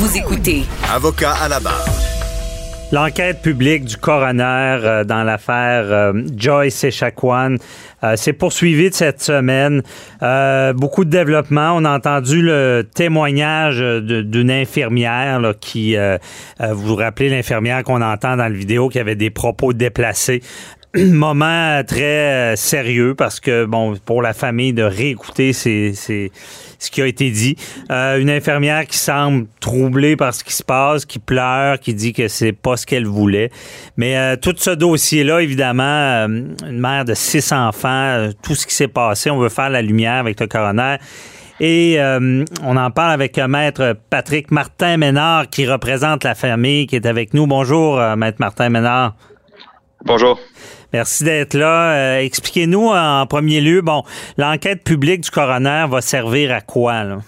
Vous écoutez Avocat à la barre. L'enquête publique du coroner euh, dans l'affaire euh, Joyce Echaquan euh, s'est poursuivie de cette semaine. Euh, beaucoup de développement. On a entendu le témoignage d'une infirmière là, qui, vous vous rappelez l'infirmière qu'on entend dans la vidéo qui avait des propos déplacés. Moment très euh, sérieux parce que, bon, pour la famille de réécouter c'est ce qui a été dit. Euh, une infirmière qui semble troublée par ce qui se passe, qui pleure, qui dit que c'est pas ce qu'elle voulait. Mais euh, tout ce dossier-là, évidemment, une mère de six enfants, tout ce qui s'est passé, on veut faire la lumière avec le coroner. Et on en parle avec Maître Patrick Martin Ménard qui représente la famille qui est avec nous. Bonjour, Maître Martin Ménard. Bonjour. Merci d'être là. Euh, Expliquez-nous en premier lieu, bon, l'enquête publique du coroner va servir à quoi? Là?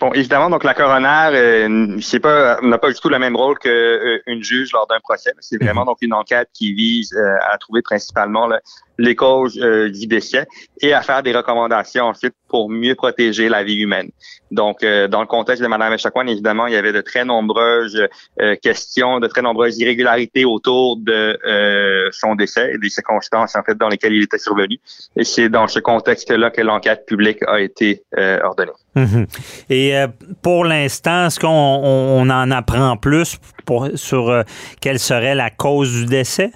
Bon, évidemment, donc la coroner, euh, c'est pas, n'a pas du tout le même rôle qu'une juge lors d'un procès. C'est vraiment donc une enquête qui vise euh, à trouver principalement là, les causes euh, du décès et à faire des recommandations ensuite pour mieux protéger la vie humaine. Donc, euh, dans le contexte de Mme Echaquan, évidemment, il y avait de très nombreuses euh, questions, de très nombreuses irrégularités autour de euh, son décès et des circonstances en fait dans lesquelles il était survenu. Et c'est dans ce contexte-là que l'enquête publique a été euh, ordonnée. Mhm. Et euh, pour l'instant, est-ce qu'on on, en apprend plus pour, sur quelle serait la cause du décès?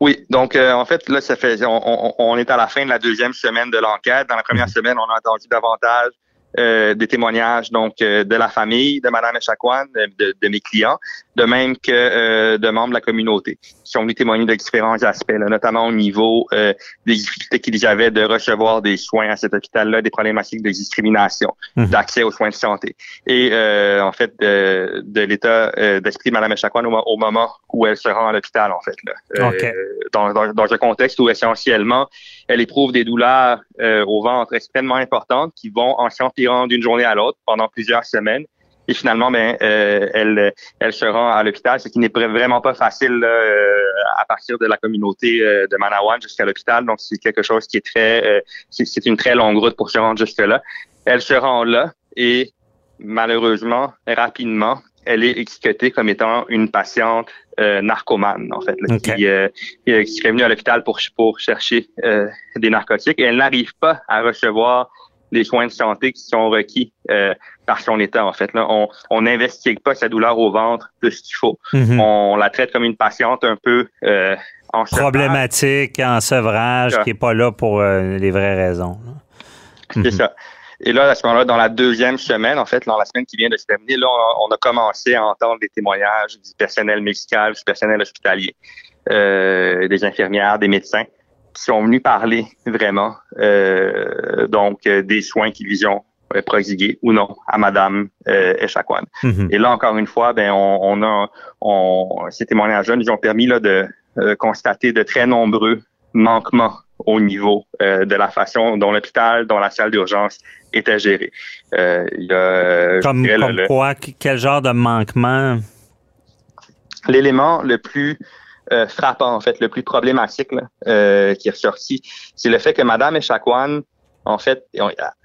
Oui, donc euh, en fait, là, ça fait on, on- on est à la fin de la deuxième semaine de l'enquête. Dans la première semaine, on a entendu davantage euh, des témoignages donc euh, de la famille de Mme Echaquan, de, de mes clients, de même que euh, de membres de la communauté qui sont venus témoigner de différents aspects, là, notamment au niveau euh, des difficultés qu'ils avaient de recevoir des soins à cet hôpital-là, des problématiques de discrimination, Mhm. d'accès aux soins de santé et euh, en fait de, de l'état euh, d'esprit de Mme Echaquan au, mo- au moment où elle se rend à l'hôpital, en fait. Là. Euh, OK. dans, dans, dans un contexte où essentiellement elle éprouve des douleurs euh, au ventre extrêmement importantes qui vont en s'empirant d'une journée à l'autre pendant plusieurs semaines. Et finalement, ben, euh, elle, elle se rend à l'hôpital, ce qui n'est vra- vraiment pas facile là, euh, à partir de la communauté euh, de Manawan jusqu'à l'hôpital. Donc, c'est quelque chose qui est très, euh, c'est une très longue route pour se rendre jusque-là. Elle se rend là et malheureusement, rapidement, elle est étiquetée comme étant une patiente euh, narcomane, en fait, là, OK. qui, euh, qui, serait venue à l'hôpital pour, pour chercher euh, des narcotiques. Et elle n'arrive pas à recevoir les soins de santé qui sont requis euh, par son état, en fait. Là, on on n'investigue pas sa douleur au ventre de ce qu'il faut. Mhm. On la traite comme une patiente un peu euh, en. Problématique, en sevrage, qui n'est pas là pour euh, les vraies raisons. C'est ça. Et là, à ce moment-là, dans la deuxième semaine, en fait, dans la semaine qui vient de se terminer, là, on, on a commencé à entendre des témoignages du personnel médical, du personnel hospitalier, euh, des infirmières, des médecins, qui sont venus parler vraiment, euh, donc, euh, des soins qu'ils ont euh, prodigués ou non à Madame euh, Echaquan. Mhm. Et là, encore une fois, ben, on, on a, on, ces témoignages-là nous ont permis là, de euh, constater de très nombreux manquements au niveau euh, de la façon dont l'hôpital, dont la salle d'urgence était gérée. Euh, il y a, Comme, dirais, comme le- quoi? Qu- Quel genre de manquement? L'élément le plus euh, frappant, en fait, le plus problématique euh, qui est ressorti, c'est le fait que Madame Echaquan, en fait,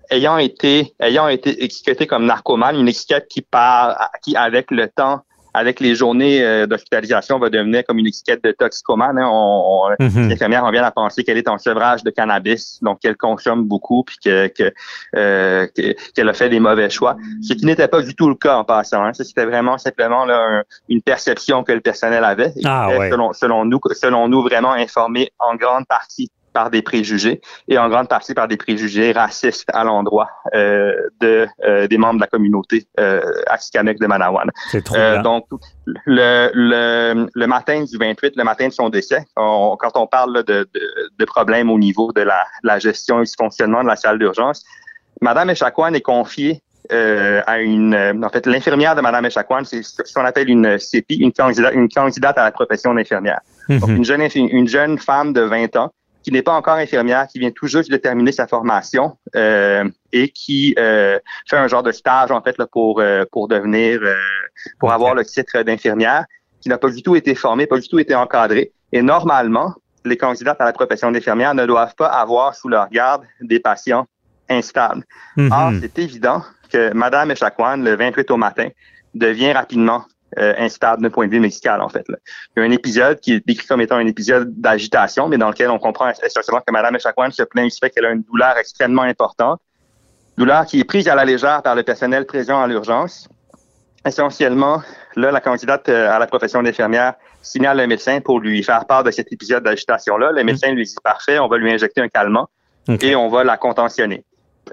ayant été ayant été étiquetée comme narcomane, une étiquette qui part, qui avec le temps, avec les journées euh, d'hospitalisation, va devenir comme une étiquette de toxicomane. hein. On, on- Mhm. L'infirmière, on vient à penser qu'elle est en sevrage de cannabis, donc qu'elle consomme beaucoup, puis que euh, que- qu'elle a fait des mauvais choix. Ce qui n'était pas du tout le cas en passant. Hein. C'était vraiment simplement là, un- une perception que le personnel avait. et Ah, était, ouais. selon, selon nous, selon nous, vraiment informé en grande partie par des préjugés et en grande partie par des préjugés racistes à l'endroit euh, de euh, des membres de la communauté euh, de Manawan. C'est trop Euh, donc, le, le, le matin du 28, le matin de son décès, on- quand on parle là, de, de, de problèmes au niveau de la, la gestion et du fonctionnement de la salle d'urgence, Madame Echaquan est confiée euh, à une, euh, en fait, l'infirmière de Madame Echaquan, c'est ce qu'on appelle une CEPI, une candidate, une candidate à la profession d'infirmière. Donc, Mhm. une jeune, une jeune femme de 20 ans qui n'est pas encore infirmière, qui vient tout juste de terminer sa formation euh, et qui euh, fait un genre de stage en fait là, pour euh, pour devenir pour avoir le titre d'infirmière, qui n'a pas du tout été formée, pas du tout été encadrée. Et normalement, les candidates à la profession d'infirmière ne doivent pas avoir sous leur garde des patients instables. Mhm. Or, c'est évident que Madame Echaquan, le 28 au matin, devient rapidement euh, instable d'un point de vue médical, en fait. là. Il y a un épisode qui est décrit comme étant un épisode d'agitation, mais dans lequel on comprend essentiellement que Madame Echaquan se plaint du fait qu'elle a une douleur extrêmement importante, douleur qui est prise à la légère par le personnel présent à l'urgence. Essentiellement, là, la candidate euh, à la profession d'infirmière signale le médecin pour lui faire part de cet épisode d'agitation-là. Le médecin lui dit parfait, on va lui injecter un calmant et on va la contentionner.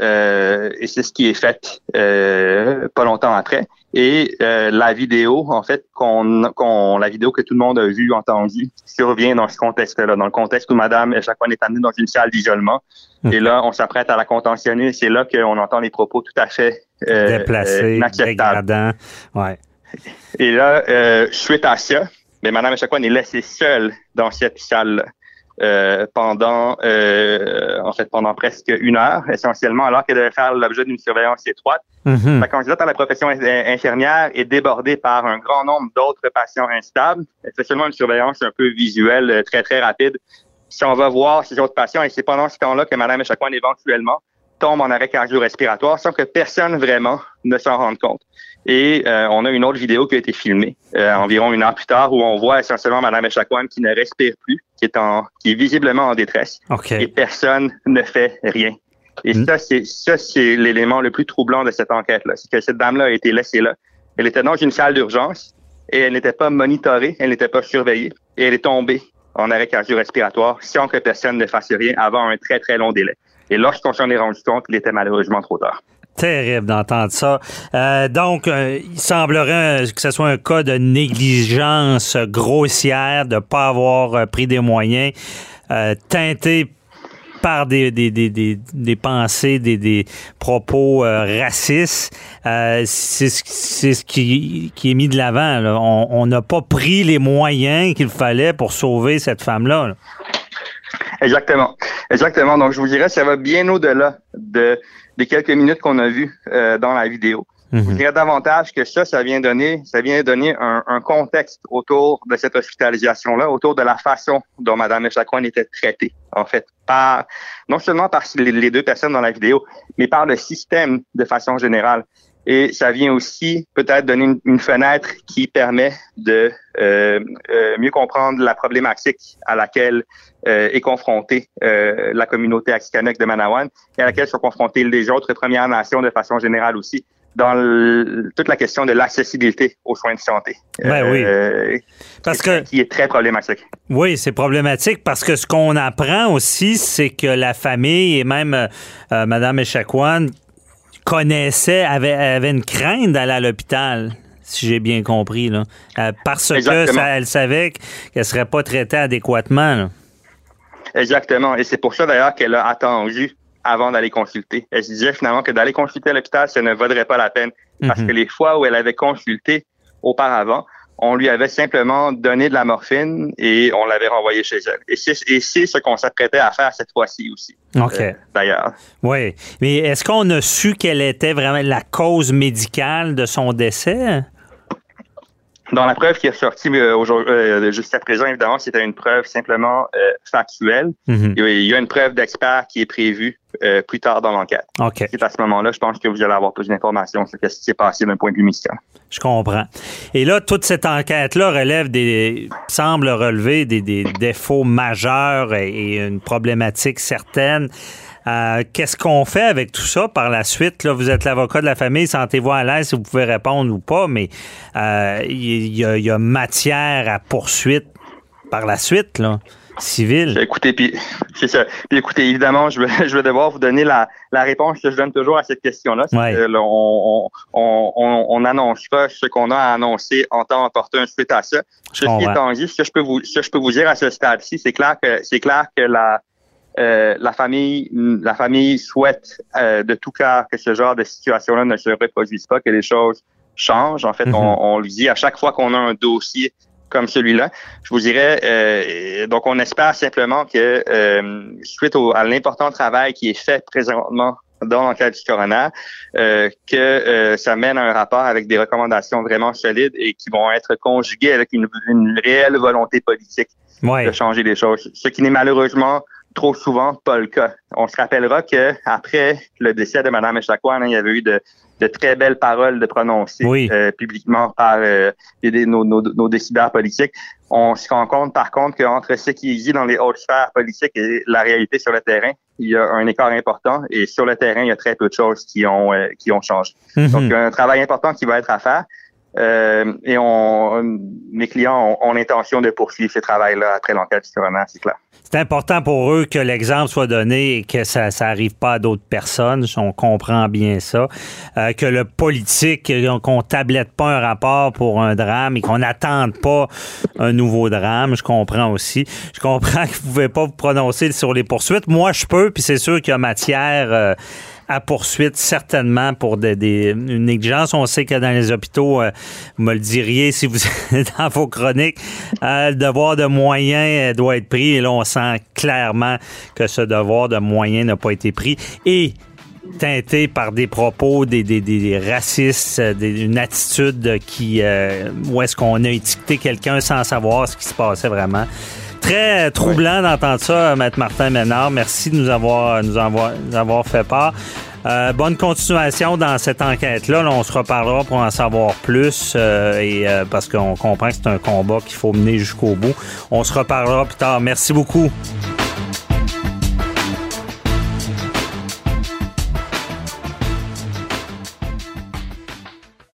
Euh, et c'est ce qui est fait euh, pas longtemps après. Et euh, la vidéo, en fait, qu'on, qu'on, la vidéo que tout le monde a vue, entendue, survient dans ce contexte-là, dans le contexte où Madame Echaquan est amenée dans une salle d'isolement. Ok. Et là, on s'apprête à la contentionner. C'est là qu'on entend les propos tout à fait euh, euh, Déplacé, inacceptables. dégradant. Ouais. Et là, euh, suite à ça, mais Madame Echaquan est laissée seule dans cette salle euh, pendant, euh, en fait, pendant presque une heure, essentiellement, alors qu'elle devait faire l'objet d'une surveillance étroite. Mhm. La candidate à la profession in- infirmière est débordée par un grand nombre d'autres patients instables. Fait seulement une surveillance un peu visuelle, euh, très, très rapide. Si on va voir ces autres patients, et c'est pendant ce temps-là que Madame Echaquan éventuellement tombe en arrêt cardio-respiratoire sans que personne vraiment ne s'en rende compte. Et euh, on a une autre vidéo qui a été filmée euh, environ une heure plus tard où on voit essentiellement Madame Echaquan qui ne respire plus, qui est en, qui est visiblement en détresse et personne ne fait rien. Et Mm. ça, c'est ça, c'est l'élément le plus troublant de cette enquête-là. C'est que cette dame-là a été laissée là. Elle était dans une salle d'urgence et elle n'était pas monitorée, elle n'était pas surveillée et elle est tombée en arrêt cardio-respiratoire sans que personne ne fasse rien avant un très, très long délai. Et lorsqu'on s'en est rendu compte, il était malheureusement trop tard. Terrible d'entendre ça. Euh, donc, euh, il semblerait que ce soit un cas de négligence grossière, de ne pas avoir euh, pris des moyens, euh, teinté par des, des, des, des, pensées, des, des propos euh, racistes. Euh, c'est ce, qui, est mis de l'avant. On n'a pas pris les moyens qu'il fallait pour sauver cette femme-là. là. Exactement. Exactement. Donc, je vous dirais, ça va bien au-delà de, des quelques minutes qu'on a vues euh, dans la vidéo. Je Mhm. dirais davantage que ça, ça vient donner, ça vient donner un, un contexte autour de cette hospitalisation-là, autour de la façon dont Mme Echaquan était traitée, en fait, par non seulement par les, les deux personnes dans la vidéo, mais par le système de façon générale. Et ça vient aussi peut-être donner une, une fenêtre qui permet de euh, euh, mieux comprendre la problématique à laquelle euh, est confrontée euh, la communauté Axikanek de Manawan et à laquelle sont confrontées les autres Premières Nations de façon générale aussi dans le- toute la question de l'accessibilité aux soins de santé. Ben oui. Euh, Parce qui que qui est très problématique. Oui, c'est problématique parce que ce qu'on apprend aussi, c'est que la famille et même euh, euh, Mme Echaquan connaissait, avait, avait une crainte d'aller à l'hôpital, si j'ai bien compris, là. Euh, parce que Exactement. ça- elle savait qu'elle serait pas traitée adéquatement. là. Exactement. Et c'est pour ça d'ailleurs qu'elle a attendu avant d'aller consulter. Elle se disait finalement que d'aller consulter à l'hôpital, ça ne vaudrait pas la peine. Parce Mhm. que les fois où elle avait consulté auparavant, on lui avait simplement donné de la morphine et on l'avait renvoyée chez elle. Et c'est, et c'est ce qu'on s'apprêtait à faire cette fois-ci aussi, OK. euh, d'ailleurs. Oui. Mais est-ce qu'on a su quelle était vraiment la cause médicale de son décès? Dans la preuve qui est sortie euh, euh, jusqu'à présent, évidemment, c'était une preuve simplement euh, factuelle. Mhm. Il y a une preuve d'expert qui est prévue euh, plus tard dans l'enquête. OK. C'est à ce moment-là, je pense que vous allez avoir plus d'informations sur ce qui s'est passé d'un point de vue médical. Je comprends. Et là, toute cette enquête-là relève des. semble relever des, des défauts majeurs et, et une problématique certaine. Euh, Qu'est-ce qu'on fait avec tout ça par la suite? Là, vous êtes l'avocat de la famille, sentez-vous à l'aise si vous pouvez répondre ou pas, mais euh, il y, a- il y a matière à poursuite par la suite, là, civile. Écoutez, puis c'est ça. Puis écoutez, évidemment, je vais, je vais devoir vous donner la, la réponse que je donne toujours à cette question-là. C'est Ouais. que, là, on, on, on, ce qu'on a à annoncer en temps opportun suite à ça. Ceci comprends. étant dit, ce que je peux vous, ce que je peux vous dire à ce stade-ci, c'est clair que c'est clair que la Euh, la famille, la famille souhaite euh, de tout cœur que ce genre de situation-là ne se reproduise pas, que les choses changent. En fait, Mhm. on, on le dit à chaque fois qu'on a un dossier comme celui-là. Je vous dirais, euh, donc on espère simplement que euh, suite au, à l'important travail qui est fait présentement dans l'enquête du coroner, euh, que euh, ça mène à un rapport avec des recommandations vraiment solides et qui vont être conjuguées avec une, une réelle volonté politique Ouais. de changer les choses, ce qui n'est malheureusement trop souvent pas le cas. On se rappellera que après le décès de Mme Echaquan, hein, il y avait eu de, de très belles paroles de prononcées Oui. euh, publiquement par euh, nos, nos, nos décideurs politiques. On se rend compte par contre qu'entre ce qui dit dans les hautes sphères politiques et la réalité sur le terrain, il y a un écart important et sur le terrain, il y a très peu de choses qui ont euh, qui ont changé. Mhm. Donc, il y a un travail important qui va être à faire. Euh, et on, mes clients ont, ont l'intention de poursuivre ce travail-là après l'enquête du coroner, c'est clair. C'est important pour eux que l'exemple soit donné et que ça ça arrive pas à d'autres personnes. On comprend bien ça. Euh, que le politique, euh, qu'on tablette pas un rapport pour un drame et qu'on n'attende pas un nouveau drame. Je comprends aussi. Je comprends que vous pouvez pas vous prononcer sur les poursuites. Moi, je peux, puis c'est sûr qu'il y a matière euh, à poursuite certainement pour des, des- une négligence. On sait que dans les hôpitaux, euh, vous me le diriez si vous êtes dans vos chroniques, euh, le devoir de moyens euh, doit être pris. Et là, on sent clairement que ce devoir de moyens n'a pas été pris. Et teinté par des propos, des, des, des- racistes, euh, des- une attitude qui euh, où est-ce qu'on a étiqueté quelqu'un sans savoir ce qui se passait vraiment. Très troublant d'entendre ça, Maître Martin Ménard. Merci de nous avoir, nous avoir, nous avoir fait part. Euh, bonne continuation dans cette enquête-là. Là, on se reparlera pour en savoir plus euh, et euh, parce qu'on comprend que c'est un combat qu'il faut mener jusqu'au bout. On se reparlera plus tard. Merci beaucoup.